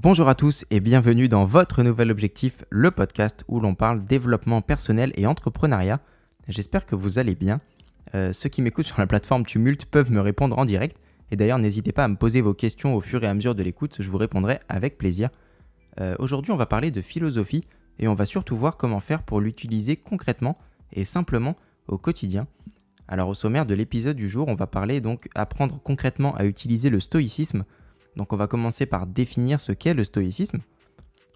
Bonjour à tous et bienvenue dans votre nouvel objectif, le podcast où l'on parle développement personnel et entrepreneuriat. J'espère que vous allez bien. Euh, ceux qui m'écoutent sur la plateforme Tumult peuvent me répondre en direct. Et d'ailleurs, n'hésitez pas à me poser vos questions au fur et à mesure de l'écoute, je vous répondrai avec plaisir. Euh, aujourd'hui, on va parler de philosophie et on va surtout voir comment faire pour l'utiliser concrètement et simplement au quotidien. Alors au sommaire de l'épisode du jour, on va parler donc apprendre concrètement à utiliser le stoïcisme donc on va commencer par définir ce qu'est le stoïcisme.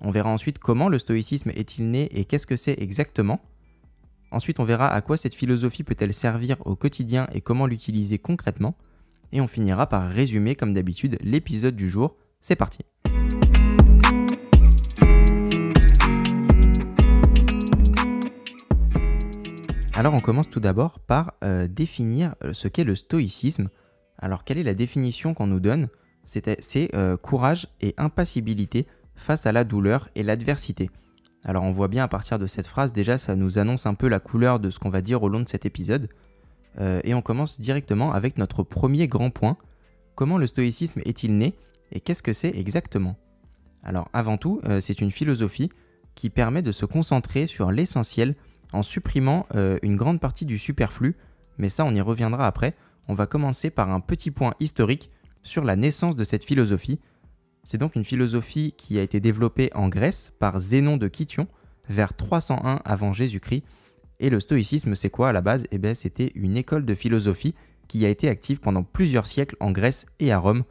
On verra ensuite comment le stoïcisme est-il né et qu'est-ce que c'est exactement. Ensuite on verra à quoi cette philosophie peut-elle servir au quotidien et comment l'utiliser concrètement. Et on finira par résumer comme d'habitude l'épisode du jour. C'est parti Alors on commence tout d'abord par euh, définir euh, ce qu'est le stoïcisme. Alors quelle est la définition qu'on nous donne? C'est euh, courage et impassibilité face à la douleur et l'adversité. Alors on voit bien à partir de cette phrase, déjà ça nous annonce un peu la couleur de ce qu'on va dire au long de cet épisode. Euh, et on commence directement avec notre premier grand point. Comment le stoïcisme est-il né et qu'est-ce que c'est exactement? Alors avant tout, euh, c'est une philosophie qui permet de se concentrer sur l'essentiel en supprimant une grande partie du superflu, mais ça on y reviendra après. On va commencer par un petit point historique sur la naissance de cette philosophie. C'est donc une philosophie qui a été développée en Grèce par Zénon de Kition vers 301 avant Jésus-Christ. Et le stoïcisme, c'est quoi à la base? Eh bien, c'était une école de philosophie qui a été active pendant plusieurs siècles en Grèce et à Rome.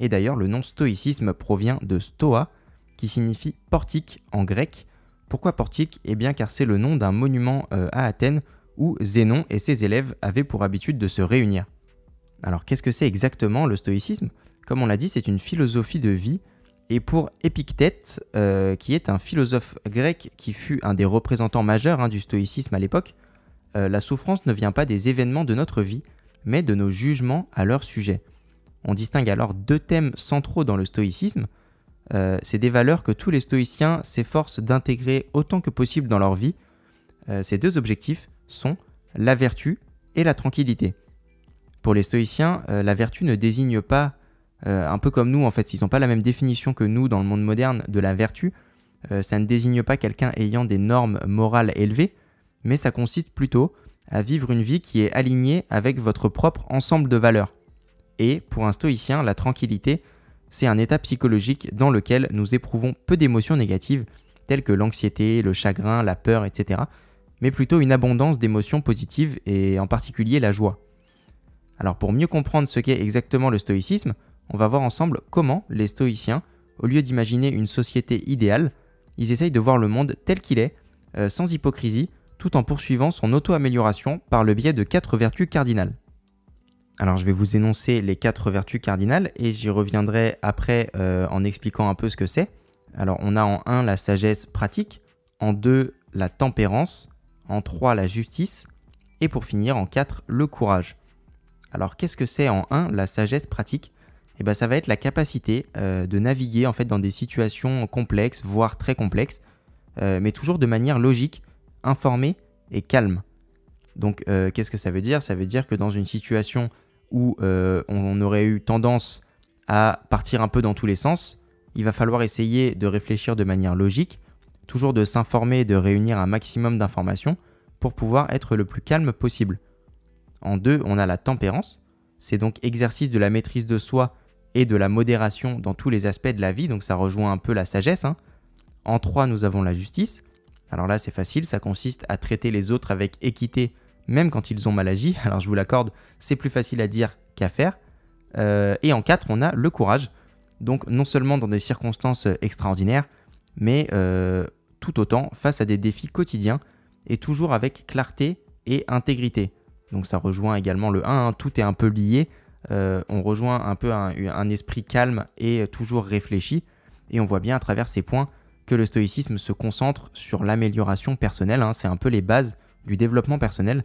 Et d'ailleurs, le nom stoïcisme provient de stoa, qui signifie portique en grec. Pourquoi portique? Eh bien, car c'est le nom d'un monument euh, à Athènes où Zénon et ses élèves avaient pour habitude de se réunir. Alors qu'est-ce que c'est exactement le stoïcisme? Comme on l'a dit, c'est une philosophie de vie. Et pour Épictète, euh, qui est un philosophe grec qui fut un des représentants majeurs hein, du stoïcisme à l'époque, euh, la souffrance ne vient pas des événements de notre vie, mais de nos jugements à leur sujet. On distingue alors deux thèmes centraux dans le stoïcisme. Euh, c'est des valeurs que tous les stoïciens s'efforcent d'intégrer autant que possible dans leur vie. ces deux objectifs sont la vertu et la tranquillité. Pour les stoïciens, euh, la vertu ne désigne pas, euh, un peu comme nous en fait, ils n'ont pas la même définition que nous dans le monde moderne de la vertu. Euh, ça ne désigne pas quelqu'un ayant des normes morales élevées, mais ça consiste plutôt à vivre une vie qui est alignée avec votre propre ensemble de valeurs. Et pour un stoïcien, la tranquillité, c'est un état psychologique dans lequel nous éprouvons peu d'émotions négatives, telles que l'anxiété, le chagrin, la peur, etc., mais plutôt une abondance d'émotions positives et en particulier la joie. Alors pour mieux comprendre ce qu'est exactement le stoïcisme, on va voir ensemble comment les stoïciens, au lieu d'imaginer une société idéale, ils essayent de voir le monde tel qu'il est, euh, sans hypocrisie, tout en poursuivant son auto-amélioration par le biais de quatre vertus cardinales. Alors je vais vous énoncer les quatre vertus cardinales et j'y reviendrai après euh, en expliquant un peu ce que c'est. Alors on a en 1 la sagesse pratique, en 2 la tempérance, en 3 la justice et pour finir en 4 le courage. Alors qu'est-ce que c'est en 1 la sagesse pratique? Eh bien ça va être la capacité euh, de naviguer en fait dans des situations complexes, voire très complexes, euh, mais toujours de manière logique, informée et calme. Donc euh, qu'est-ce que ça veut dire? Ça veut dire que dans une situation où on aurait eu tendance à partir un peu dans tous les sens, il va falloir essayer de réfléchir de manière logique, toujours de s'informer, de réunir un maximum d'informations pour pouvoir être le plus calme possible. En deux, on a la tempérance. C'est donc exercice de la maîtrise de soi et de la modération dans tous les aspects de la vie, donc ça rejoint un peu la sagesse. Hein. En trois, nous avons la justice. Alors là, c'est facile, ça consiste à traiter les autres avec équité, même quand ils ont mal agi. Alors je vous l'accorde, c'est plus facile à dire qu'à faire. Euh, et en quatre, on a le courage. Donc non seulement dans des circonstances extraordinaires, mais euh, tout autant face à des défis quotidiens et toujours avec clarté et intégrité. Donc ça rejoint également le 1, hein. tout est un peu lié. Euh, on rejoint un peu un, esprit calme et toujours réfléchi. Et on voit bien à travers ces points que le stoïcisme se concentre sur l'amélioration personnelle. Hein. c'est un peu les bases du développement personnel.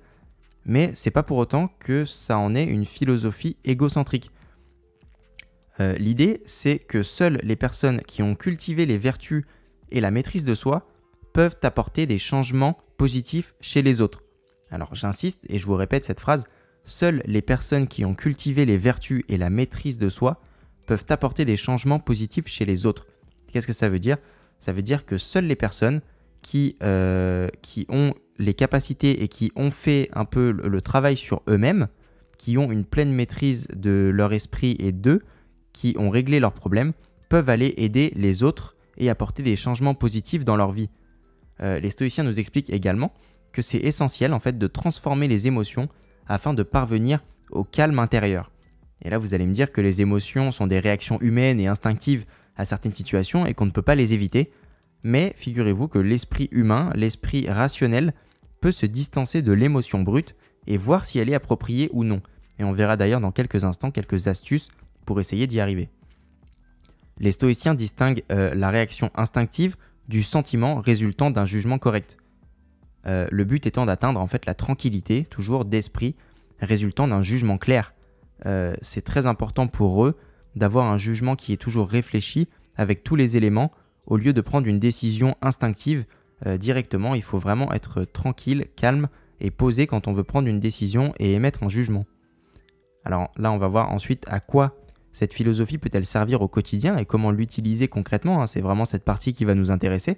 Mais c'est pas pour autant que ça en est une philosophie égocentrique. Euh, l'idée, c'est que seules les personnes qui ont cultivé les vertus et la maîtrise de soi peuvent apporter des changements positifs chez les autres. Alors j'insiste et je vous répète cette phrase, seules les personnes qui ont cultivé les vertus et la maîtrise de soi peuvent apporter des changements positifs chez les autres. Qu'est-ce que ça veut dire? Ça veut dire que seules les personnes qui, euh, qui ont les capacités et qui ont fait un peu le, travail sur eux-mêmes, qui ont une pleine maîtrise de leur esprit et d'eux, qui ont réglé leurs problèmes, peuvent aller aider les autres et apporter des changements positifs dans leur vie. Euh, les stoïciens nous expliquent également que c'est essentiel en fait de transformer les émotions afin de parvenir au calme intérieur. Et là, vous allez me dire que les émotions sont des réactions humaines et instinctives à certaines situations et qu'on ne peut pas les éviter. Mais figurez-vous que l'esprit humain, l'esprit rationnel, peut se distancer de l'émotion brute et voir si elle est appropriée ou non. Et on verra d'ailleurs dans quelques instants quelques astuces pour essayer d'y arriver. Les stoïciens distinguent euh, la réaction instinctive du sentiment résultant d'un jugement correct. Euh, le but étant d'atteindre en fait la tranquillité, toujours d'esprit, résultant d'un jugement clair. Euh, c'est très important pour eux d'avoir un jugement qui est toujours réfléchi avec tous les éléments au lieu de prendre une décision instinctive euh, directement. Il faut vraiment être tranquille, calme et posé quand on veut prendre une décision et émettre un jugement. Alors là, on va voir ensuite à quoi cette philosophie peut-elle servir au quotidien et comment l'utiliser concrètement. Hein. C'est vraiment cette partie qui va nous intéresser.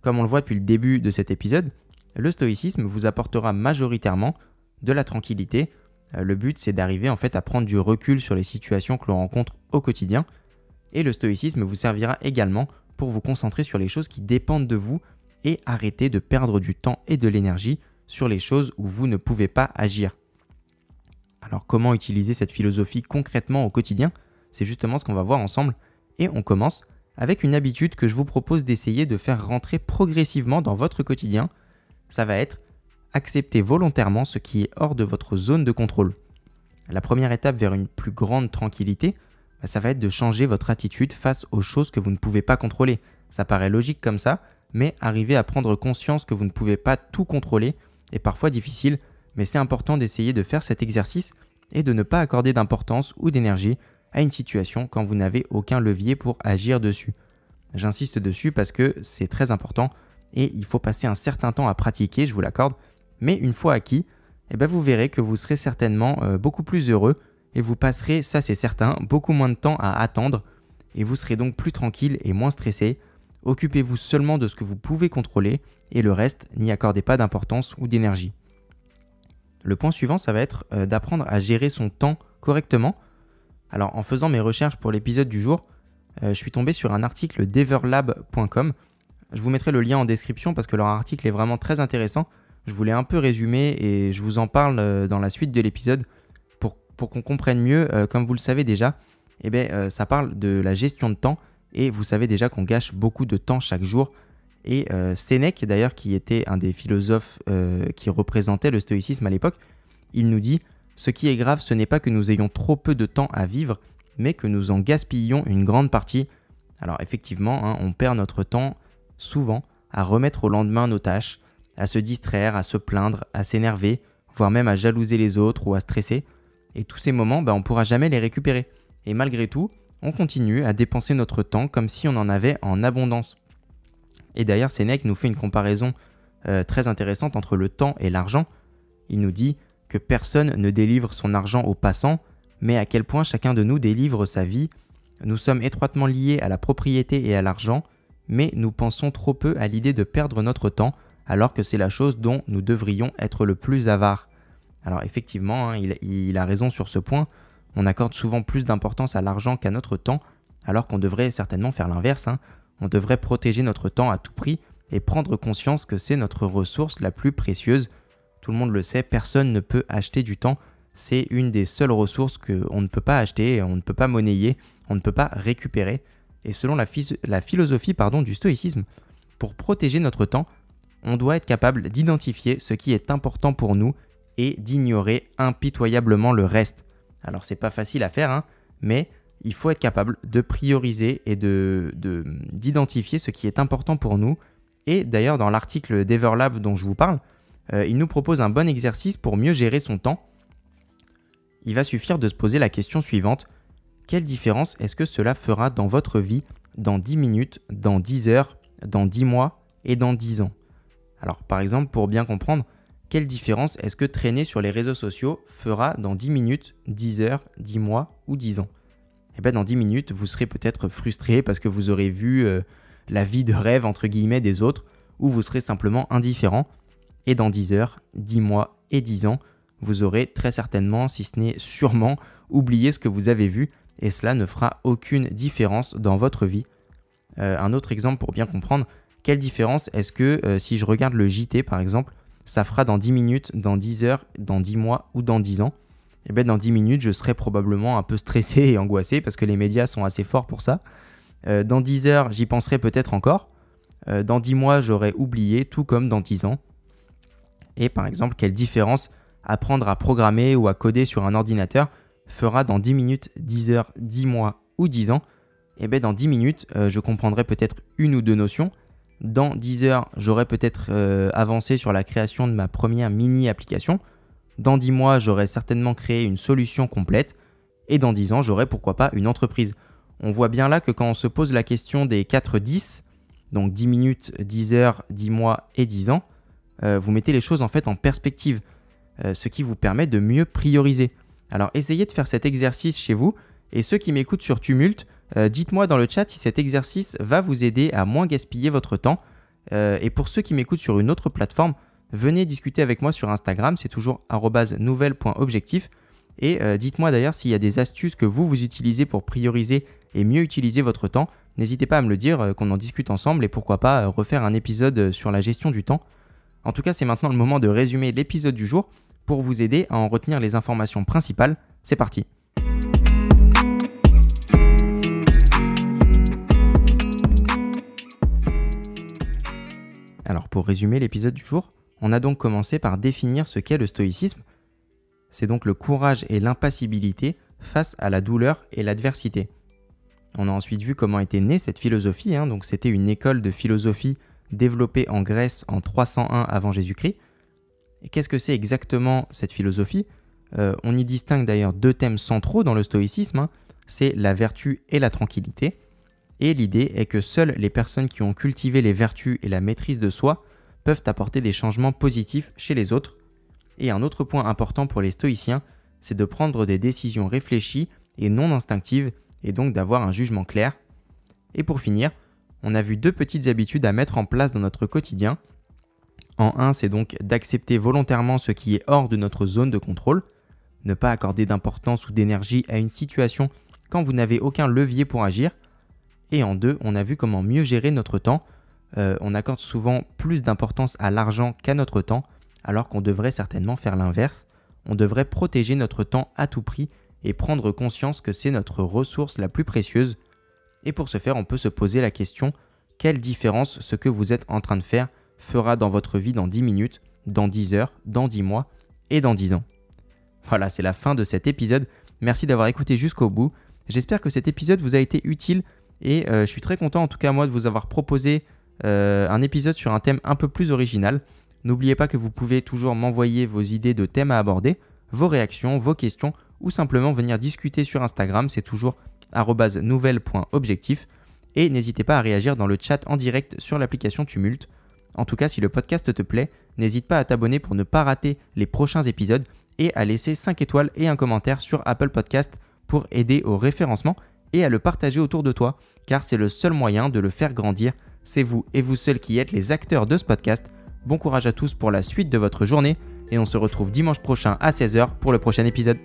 Comme on le voit depuis le début de cet épisode, le stoïcisme vous apportera majoritairement de la tranquillité. Euh, le but, c'est d'arriver en fait à prendre du recul sur les situations que l'on rencontre au quotidien. Et le stoïcisme vous servira également pour vous concentrer sur les choses qui dépendent de vous et arrêter de perdre du temps et de l'énergie sur les choses où vous ne pouvez pas agir. Alors comment utiliser cette philosophie concrètement au quotidien? C'est justement ce qu'on va voir ensemble et on commence avec une habitude que je vous propose d'essayer de faire rentrer progressivement dans votre quotidien. Ça va être accepter volontairement ce qui est hors de votre zone de contrôle. La première étape vers une plus grande tranquillité, bah, ça va être de changer votre attitude face aux choses que vous ne pouvez pas contrôler. Ça paraît logique comme ça, mais arriver à prendre conscience que vous ne pouvez pas tout contrôler est parfois difficile, mais c'est important d'essayer de faire cet exercice et de ne pas accorder d'importance ou d'énergie à une situation quand vous n'avez aucun levier pour agir dessus. J'insiste dessus parce que c'est très important et il faut passer un certain temps à pratiquer, je vous l'accorde, mais une fois acquis, eh ben vous verrez que vous serez certainement euh, beaucoup plus heureux et vous passerez, ça c'est certain, beaucoup moins de temps à attendre et vous serez donc plus tranquille et moins stressé. Occupez-vous seulement de ce que vous pouvez contrôler et le reste, n'y accordez pas d'importance ou d'énergie. Le point suivant, ça va être euh, d'apprendre à gérer son temps correctement. Alors en faisant mes recherches pour l'épisode du jour, euh, je suis tombé sur un article d'everlab.com. Je vous mettrai le lien en description parce que leur article est vraiment très intéressant. Je voulais un peu résumer et je vous en parle euh, dans la suite de l'épisode pour, pour qu'on comprenne mieux. comme vous le savez déjà, eh bien, ça parle de la gestion de temps et vous savez déjà qu'on gâche beaucoup de temps chaque jour. Et Sénèque, d'ailleurs, qui était un des philosophes qui représentait le stoïcisme à l'époque, il nous dit Ce qui est grave, ce n'est pas que nous ayons trop peu de temps à vivre, mais que nous en gaspillons une grande partie. Alors effectivement, hein, on perd notre temps souvent à remettre au lendemain nos tâches, à se distraire, à se plaindre, à s'énerver, voire même à jalouser les autres ou à stresser. Et tous ces moments, bah, on ne pourra jamais les récupérer. Et malgré tout, on continue à dépenser notre temps comme si on en avait en abondance. Et d'ailleurs, Sénèque nous fait une comparaison euh, très intéressante entre le temps et l'argent. Il nous dit que personne ne délivre son argent aux passants, mais à quel point chacun de nous délivre sa vie. Nous sommes étroitement liés à la propriété et à l'argent, mais nous pensons trop peu à l'idée de perdre notre temps, alors que c'est la chose dont nous devrions être le plus avare. Alors effectivement, hein, il, a raison sur ce point, on accorde souvent plus d'importance à l'argent qu'à notre temps, alors qu'on devrait certainement faire l'inverse. Hein. On devrait protéger notre temps à tout prix et prendre conscience que c'est notre ressource la plus précieuse. Tout le monde le sait, personne ne peut acheter du temps. C'est une des seules ressources qu'on ne peut pas acheter, on ne peut pas monnayer, on ne peut pas récupérer. Et selon la, philosophie du stoïcisme, pour protéger notre temps, on doit être capable d'identifier ce qui est important pour nous et d'ignorer impitoyablement le reste. Alors c'est pas facile à faire, hein, mais il faut être capable de prioriser et de, d'identifier ce qui est important pour nous. Et d'ailleurs, dans l'article d'Everlab dont je vous parle, euh, il nous propose un bon exercice pour mieux gérer son temps. Il va suffire de se poser la question suivante. Quelle différence est-ce que cela fera dans votre vie dans 10 minutes, dans 10 heures, dans 10 mois et dans 10 ans? Alors par exemple, pour bien comprendre, quelle différence est-ce que traîner sur les réseaux sociaux fera dans 10 minutes, 10 heures, 10 mois ou 10 ans? Et ben dans 10 minutes, vous serez peut-être frustré parce que vous aurez vu euh, la vie de rêve entre guillemets des autres, ou vous serez simplement indifférent. Et dans 10 heures, 10 mois et 10 ans, vous aurez très certainement, si ce n'est sûrement, oublié ce que vous avez vu, et cela ne fera aucune différence dans votre vie. Euh, un autre exemple pour bien comprendre, quelle différence est-ce que euh, si je regarde le JT par exemple, ça fera dans 10 minutes, dans 10 heures, dans 10 mois ou dans 10 ans? Et eh bien dans 10 minutes, je serai probablement un peu stressé et angoissé parce que les médias sont assez forts pour ça. Euh, dans 10 heures, j'y penserai peut-être encore. Dans 10 mois, j'aurai oublié, tout comme dans 10 ans. Et par exemple, quelle différence apprendre à programmer ou à coder sur un ordinateur fera dans 10 minutes, 10 heures, 10 mois ou 10 ans? Et eh bien dans 10 minutes, euh, je comprendrai peut-être une ou deux notions. Dans 10 heures, j'aurai peut-être avancé sur la création de ma première mini-application dans 10 mois, j'aurai certainement créé une solution complète. Et dans 10 ans, j'aurai pourquoi pas une entreprise. On voit bien là que quand on se pose la question des 4-10, donc 10 minutes, 10 heures, 10 mois et 10 ans, euh, vous mettez les choses en fait en perspective, euh, ce qui vous permet de mieux prioriser. Alors essayez de faire cet exercice chez vous, et ceux qui m'écoutent sur Tumult, euh, dites-moi dans le chat si cet exercice va vous aider à moins gaspiller votre temps. et pour ceux qui m'écoutent sur une autre plateforme, venez discuter avec moi sur Instagram, c'est toujours nouvelle.objectif. Et dites-moi d'ailleurs s'il y a des astuces que vous, vous utilisez pour prioriser et mieux utiliser votre temps. N'hésitez pas à me le dire, qu'on en discute ensemble et pourquoi pas refaire un épisode sur la gestion du temps. En tout cas, c'est maintenant le moment de résumer l'épisode du jour pour vous aider à en retenir les informations principales. C'est parti. Alors pour résumer l'épisode du jour, on a donc commencé par définir ce qu'est le stoïcisme. C'est donc le courage et l'impassibilité face à la douleur et l'adversité. On a ensuite vu comment était née cette philosophie. Hein. donc c'était une école de philosophie développée en Grèce en 301 avant Jésus-Christ. Qu'est-ce que c'est exactement cette philosophie? Euh, On y distingue d'ailleurs deux thèmes centraux dans le stoïcisme. Hein. c'est la vertu et la tranquillité. Et l'idée est que seules les personnes qui ont cultivé les vertus et la maîtrise de soi peuvent apporter des changements positifs chez les autres. Et un autre point important pour les stoïciens, c'est de prendre des décisions réfléchies et non instinctives, et donc d'avoir un jugement clair. Et pour finir, on a vu deux petites habitudes à mettre en place dans notre quotidien. En un, c'est donc d'accepter volontairement ce qui est hors de notre zone de contrôle, ne pas accorder d'importance ou d'énergie à une situation quand vous n'avez aucun levier pour agir. Et en deux, on a vu comment mieux gérer notre temps euh, on accorde souvent plus d'importance à l'argent qu'à notre temps, alors qu'on devrait certainement faire l'inverse. On devrait protéger notre temps à tout prix et prendre conscience que c'est notre ressource la plus précieuse. Et pour ce faire, on peut se poser la question, quelle différence ce que vous êtes en train de faire fera dans votre vie dans 10 minutes, dans 10 heures, dans 10 mois et dans 10 ans? Voilà, c'est la fin de cet épisode. Merci d'avoir écouté jusqu'au bout. J'espère que cet épisode vous a été utile et euh, je suis très content en tout cas moi de vous avoir proposé euh, un épisode sur un thème un peu plus original. N'oubliez pas que vous pouvez toujours m'envoyer vos idées de thèmes à aborder, vos réactions, vos questions ou simplement venir discuter sur Instagram, c'est toujours nouvelle.objectif. Et n'hésitez pas à réagir dans le chat en direct sur l'application Tumult. En tout cas, si le podcast te plaît, n'hésite pas à t'abonner pour ne pas rater les prochains épisodes et à laisser 5 étoiles et un commentaire sur Apple Podcast pour aider au référencement et à le partager autour de toi, car c'est le seul moyen de le faire grandir c'est vous et vous seuls qui êtes les acteurs de ce podcast. Bon courage à tous pour la suite de votre journée et on se retrouve dimanche prochain à 16h pour le prochain épisode.